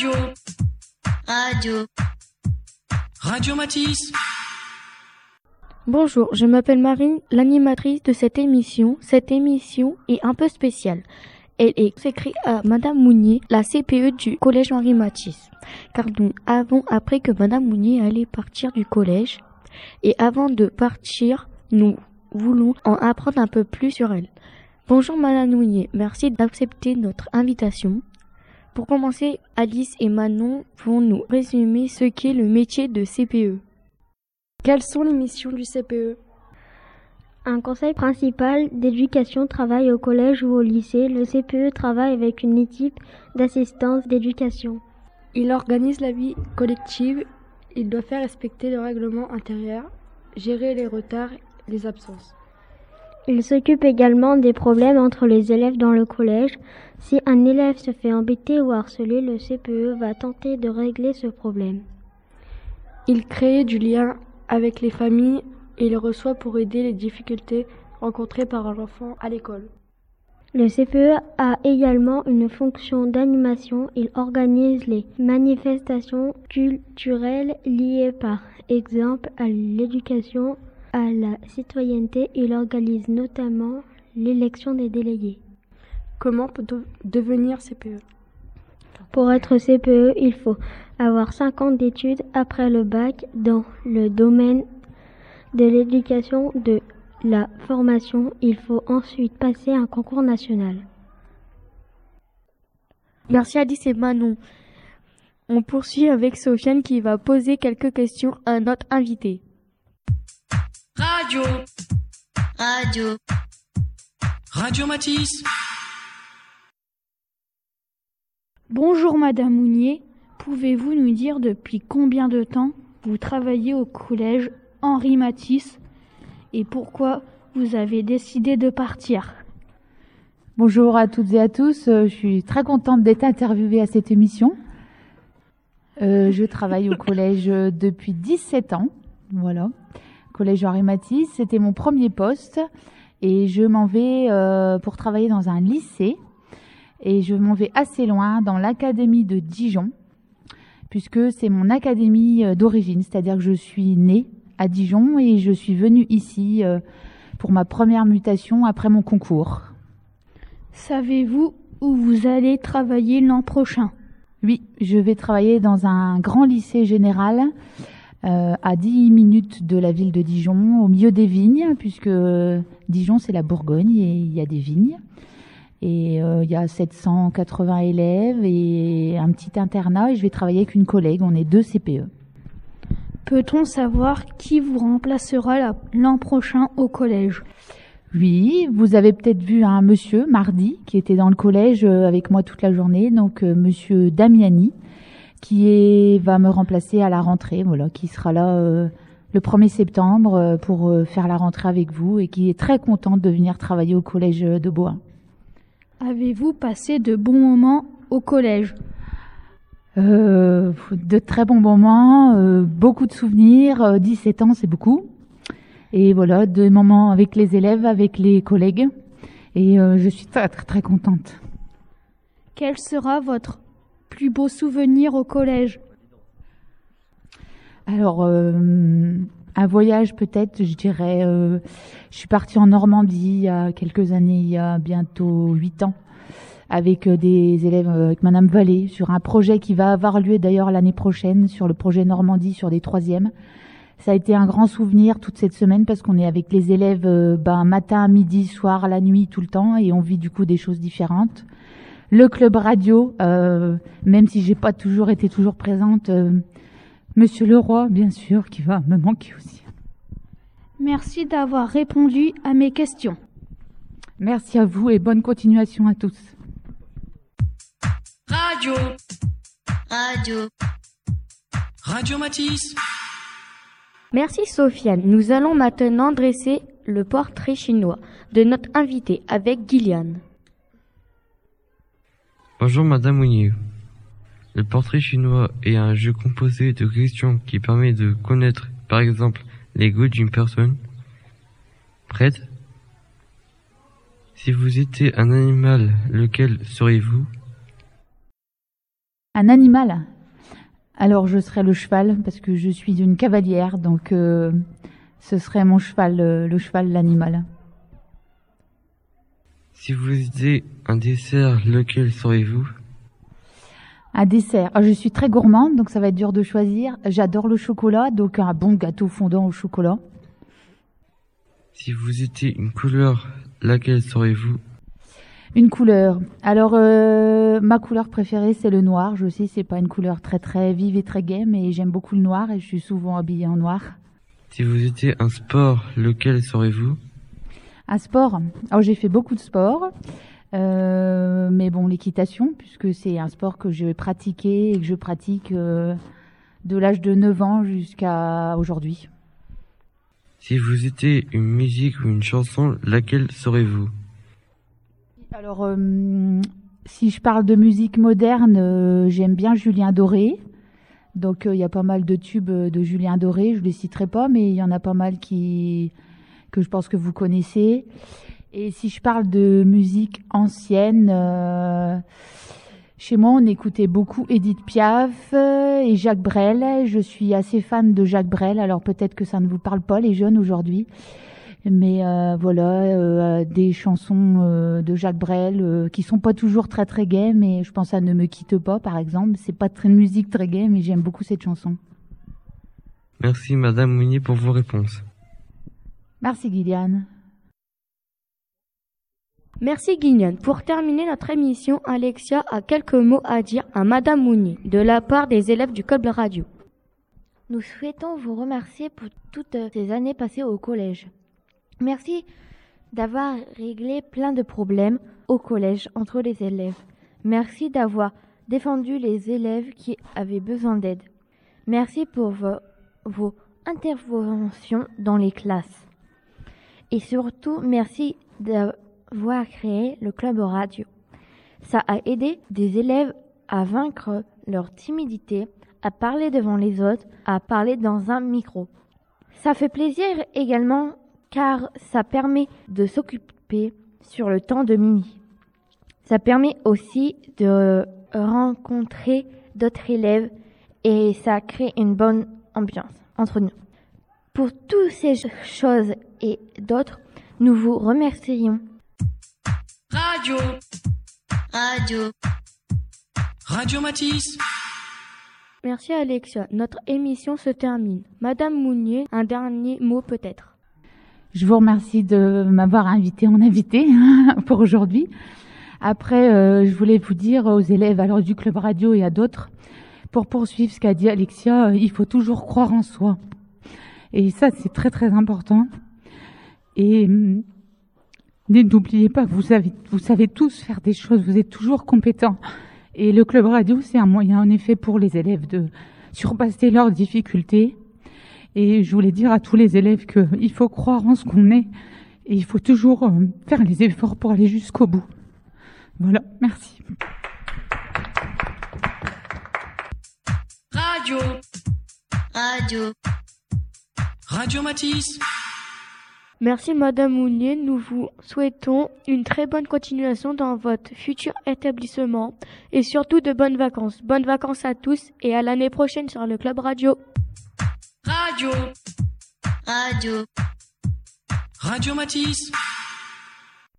Radio. Radio. Radio Matisse. Bonjour, je m'appelle Marine, l'animatrice de cette émission. Cette émission est un peu spéciale. Elle est consacrée à Madame Mounier, la CPE du collège Henri Matisse. Car nous avons appris que Madame Mounier allait partir du collège. Et avant de partir, nous voulons en apprendre un peu plus sur elle. Bonjour Madame Mounier, merci d'accepter notre invitation. Pour commencer, Alice et Manon vont nous résumer ce qu'est le métier de CPE. Quelles sont les missions du CPE Un conseil principal d'éducation travaille au collège ou au lycée. Le CPE travaille avec une équipe d'assistance d'éducation. Il organise la vie collective, il doit faire respecter le règlement intérieur, gérer les retards et les absences. Il s'occupe également des problèmes entre les élèves dans le collège. Si un élève se fait embêter ou harceler, le CPE va tenter de régler ce problème. Il crée du lien avec les familles et il reçoit pour aider les difficultés rencontrées par l'enfant à l'école. Le CPE a également une fonction d'animation. Il organise les manifestations culturelles liées par exemple à l'éducation, à la citoyenneté. Il organise notamment l'élection des délégués. Comment peut-on devenir CPE Pour être CPE, il faut avoir 5 ans d'études après le bac dans le domaine de l'éducation de la formation. Il faut ensuite passer un concours national. Merci Alice et Manon. On poursuit avec Sofiane qui va poser quelques questions à notre invité. Radio. Radio. Radio Matisse. Bonjour Madame Mounier, pouvez-vous nous dire depuis combien de temps vous travaillez au collège Henri Matisse et pourquoi vous avez décidé de partir? Bonjour à toutes et à tous, je suis très contente d'être interviewée à cette émission. Euh, je travaille au collège depuis 17 ans, voilà. Collège Henri Matisse, c'était mon premier poste et je m'en vais euh, pour travailler dans un lycée. Et je m'en vais assez loin dans l'académie de Dijon puisque c'est mon académie d'origine, c'est-à-dire que je suis née à Dijon et je suis venue ici euh, pour ma première mutation après mon concours. Savez-vous où vous allez travailler l'an prochain? Oui, je vais travailler dans un grand lycée général euh, à 10 minutes de la ville de Dijon, au milieu des vignes, puisque Dijon c'est la Bourgogne et il y a des vignes. Et euh, il y a 780 élèves et un petit internat et je vais travailler avec une collègue, on est deux CPE. Peut-on savoir qui vous remplacera l'an prochain au collège? Oui, vous avez peut-être vu un monsieur mardi qui était dans le collège avec moi toute la journée, donc euh, monsieur Damiani, qui est, va me remplacer à la rentrée, voilà, qui sera là euh, le 1er septembre euh, pour euh, faire la rentrée avec vous et qui est très contente de venir travailler au collège de Bois. Avez-vous passé de bons moments au collège? De très bons moments, beaucoup de souvenirs. euh, 17 ans, c'est beaucoup. Et voilà, des moments avec les élèves, avec les collègues. Et je suis très très très contente. Quel sera votre plus beau souvenir au collège Alors, euh, un voyage peut-être, je dirais. euh, je suis partie en Normandie il y a quelques années, il y a bientôt huit ans, avec euh, des élèves, avec Madame Vallée, sur un projet qui va avoir lieu d'ailleurs l'année prochaine, sur le projet Normandie, sur des troisièmes. Ça a été un grand souvenir toute cette semaine parce qu'on est avec les élèves ben, matin, midi, soir, la nuit, tout le temps, et on vit du coup des choses différentes. Le club radio, euh, même si j'ai pas toujours été toujours présente, euh, Monsieur Leroy, bien sûr, qui va me manquer aussi. Merci d'avoir répondu à mes questions. Merci à vous et bonne continuation à tous. Radio. Radio. Radio Matisse. Merci Sofiane. Nous allons maintenant dresser le portrait chinois de notre invité avec Gillian. Bonjour Madame Mounier. Le portrait chinois est un jeu composé de questions qui permet de connaître, par exemple, les goûts d'une personne. Prête? Si vous étiez un animal, lequel seriez-vous? Un animal? Alors je serais le cheval parce que je suis une cavalière, donc euh, ce serait mon cheval, euh, le cheval, l'animal. Si vous étiez un dessert, lequel seriez-vous Un dessert. Ah, je suis très gourmande, donc ça va être dur de choisir. J'adore le chocolat, donc un bon gâteau fondant au chocolat. Si vous étiez une couleur, laquelle seriez-vous Une couleur. Alors, euh, ma couleur préférée, c'est le noir. Je sais, c'est pas une couleur très très vive et très gaie, mais j'aime beaucoup le noir et je suis souvent habillée en noir. Si vous étiez un sport, lequel seriez-vous Un sport. Alors, j'ai fait beaucoup de sport. Euh, mais bon, l'équitation, puisque c'est un sport que j'ai pratiqué et que je pratique euh, de l'âge de 9 ans jusqu'à aujourd'hui. Si vous étiez une musique ou une chanson, laquelle serez-vous Alors, euh, si je parle de musique moderne, j'aime bien Julien Doré. Donc, il y a pas mal de tubes de Julien Doré. Je les citerai pas, mais il y en a pas mal qui que je pense que vous connaissez. Et si je parle de musique ancienne, chez moi, on écoutait beaucoup Edith Piaf euh, et Jacques Brel. Je suis assez fan de Jacques Brel, alors peut-être que ça ne vous parle pas, les jeunes aujourd'hui. Mais euh, voilà, euh, des chansons euh, de Jacques Brel euh, qui sont pas toujours très très gaies, mais je pense à Ne me quitte pas, par exemple. C'est pas très musique très gaie, mais j'aime beaucoup cette chanson. Merci Madame Mounier pour vos réponses. Merci Gillian. Merci Guignon. Pour terminer notre émission, Alexia a quelques mots à dire à Madame Mounier de la part des élèves du Club Radio. Nous souhaitons vous remercier pour toutes ces années passées au collège. Merci d'avoir réglé plein de problèmes au collège entre les élèves. Merci d'avoir défendu les élèves qui avaient besoin d'aide. Merci pour vos, vos interventions dans les classes. Et surtout, merci d'avoir créé le club radio. Ça a aidé des élèves à vaincre leur timidité, à parler devant les autres, à parler dans un micro. Ça fait plaisir également car ça permet de s'occuper sur le temps de mini. Ça permet aussi de rencontrer d'autres élèves et ça crée une bonne ambiance entre nous. Pour toutes ces choses et d'autres, nous vous remercions. Radio. Radio. Radio Matisse. Merci Alexia. Notre émission se termine. Madame Mounier, un dernier mot peut-être. Je vous remercie de m'avoir invité en invité pour aujourd'hui. Après, euh, je voulais vous dire aux élèves alors du club radio et à d'autres, pour poursuivre ce qu'a dit Alexia, euh, il faut toujours croire en soi. Et ça, c'est très très important. Et hum, n'oubliez pas que vous savez, vous savez tous faire des choses, vous êtes toujours compétents. Et le club radio, c'est un moyen en effet pour les élèves de surpasser leurs difficultés. Et je voulais dire à tous les élèves qu'il faut croire en ce qu'on est et il faut toujours euh, faire les efforts pour aller jusqu'au bout. Voilà, merci. Radio. Radio. Radio Matisse. Merci Madame Mounier. Nous vous souhaitons une très bonne continuation dans votre futur établissement et surtout de bonnes vacances. Bonnes vacances à tous et à l'année prochaine sur le Club Radio. Radio. Radio. Radio Matisse.